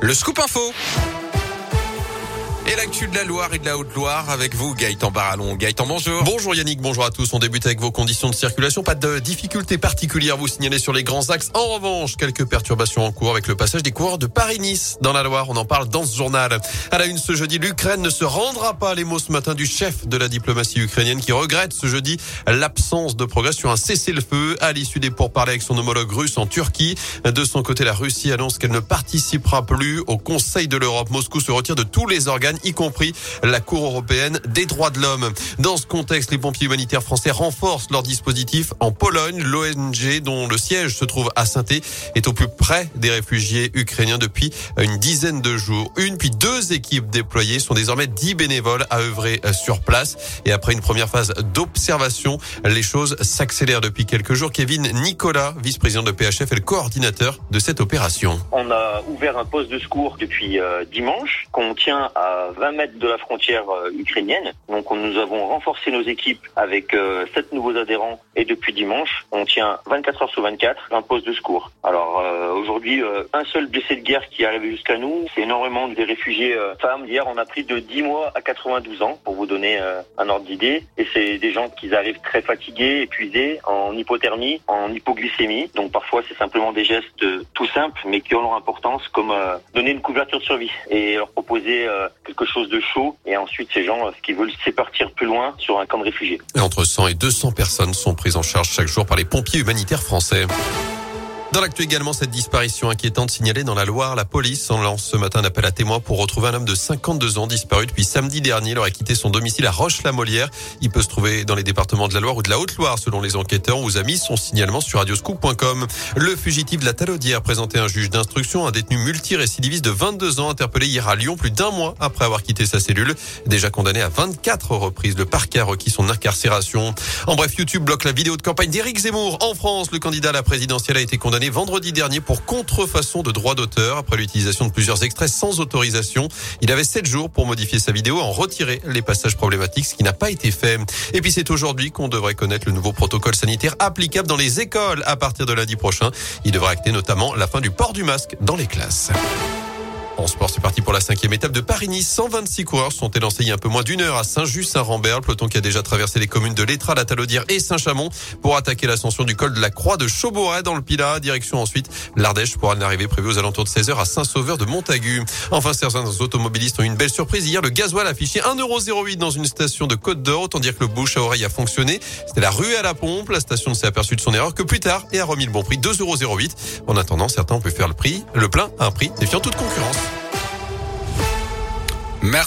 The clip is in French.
Le scoop info. Et l'actu de la Loire et de la Haute-Loire avec vous, Gaëtan Barallon. Gaëtan, bonjour. Bonjour Yannick, bonjour à tous. On débute avec vos conditions de circulation. Pas de difficultés particulières vous signalez sur les grands axes. En revanche, quelques perturbations en cours avec le passage des coureurs de Paris-Nice dans la Loire. On en parle dans ce journal. À la une ce jeudi, l'Ukraine ne se rendra pas. Les mots ce matin du chef de la diplomatie ukrainienne qui regrette ce jeudi l'absence de progrès sur un cessez-le-feu à l'issue des pourparlers avec son homologue russe en Turquie. De son côté, la Russie annonce qu'elle ne participera plus au Conseil de l'Europe. Moscou se retire de tous les organes y compris la Cour européenne des droits de l'homme. Dans ce contexte, les pompiers humanitaires français renforcent leur dispositif en Pologne. L'ONG, dont le siège se trouve à saint est au plus près des réfugiés ukrainiens depuis une dizaine de jours. Une puis deux équipes déployées sont désormais dix bénévoles à œuvrer sur place. Et après une première phase d'observation, les choses s'accélèrent depuis quelques jours. Kevin Nicolas, vice-président de PHF, est le coordinateur de cette opération. On a ouvert un poste de secours depuis euh, dimanche qu'on tient à 20 mètres de la frontière euh, ukrainienne. Donc nous avons renforcé nos équipes avec euh, sept nouveaux adhérents et depuis dimanche, on tient 24 heures sur 24 un poste de secours. Alors euh, aujourd'hui, un seul blessé de guerre qui est arrivé jusqu'à nous, c'est énormément des réfugiés femmes. Hier, on a pris de 10 mois à 92 ans pour vous donner un ordre d'idée. Et c'est des gens qui arrivent très fatigués, épuisés, en hypothermie, en hypoglycémie. Donc parfois, c'est simplement des gestes tout simples, mais qui ont leur importance, comme donner une couverture de survie et leur proposer quelque chose de chaud. Et ensuite, ces gens, ce qu'ils veulent, c'est partir plus loin sur un camp de réfugiés. Entre 100 et 200 personnes sont prises en charge chaque jour par les pompiers humanitaires français. Dans l'actu également, cette disparition inquiétante signalée dans la Loire, la police en lance ce matin un appel à témoins pour retrouver un homme de 52 ans disparu depuis samedi dernier. Il aurait quitté son domicile à Roche-la-Molière. Il peut se trouver dans les départements de la Loire ou de la Haute-Loire selon les enquêteurs. On vous a mis son signalement sur radioscoop.com. Le fugitif de la Talaudière présenté un juge d'instruction, un détenu multirécidiviste de 22 ans interpellé hier à Lyon plus d'un mois après avoir quitté sa cellule. Déjà condamné à 24 reprises, le parquet a requis son incarcération. En bref, YouTube bloque la vidéo de campagne d'Éric Zemmour. En France, le candidat à la présidentielle a été condamné vendredi dernier pour contrefaçon de droit d'auteur après l'utilisation de plusieurs extraits sans autorisation. Il avait sept jours pour modifier sa vidéo, en retirer les passages problématiques, ce qui n'a pas été fait. Et puis c'est aujourd'hui qu'on devrait connaître le nouveau protocole sanitaire applicable dans les écoles à partir de lundi prochain. Il devrait acter notamment la fin du port du masque dans les classes. En sport, c'est parti pour la cinquième étape de Paris-Nice. 126 coureurs sont élancés il y a un peu moins d'une heure à Saint-Just-Saint-Rambert, le peloton qui a déjà traversé les communes de l'Étra, la Talaudière et Saint-Chamond pour attaquer l'ascension du col de la Croix de Chauboret dans le Pilat. Direction ensuite l'Ardèche pour une arrivée prévue aux alentours de 16h à Saint-Sauveur de Montagu. Enfin, certains automobilistes ont eu une belle surprise. Hier, le gasoil affiché 1,08€ dans une station de Côte d'Or. Autant dire que le bouche à oreille a fonctionné. C'était la rue à la pompe. La station ne s'est aperçue de son erreur que plus tard et a remis le bon prix 2,08€. En attendant, certains ont pu faire le prix, le plein à un prix défiant toute concurrence. Merci.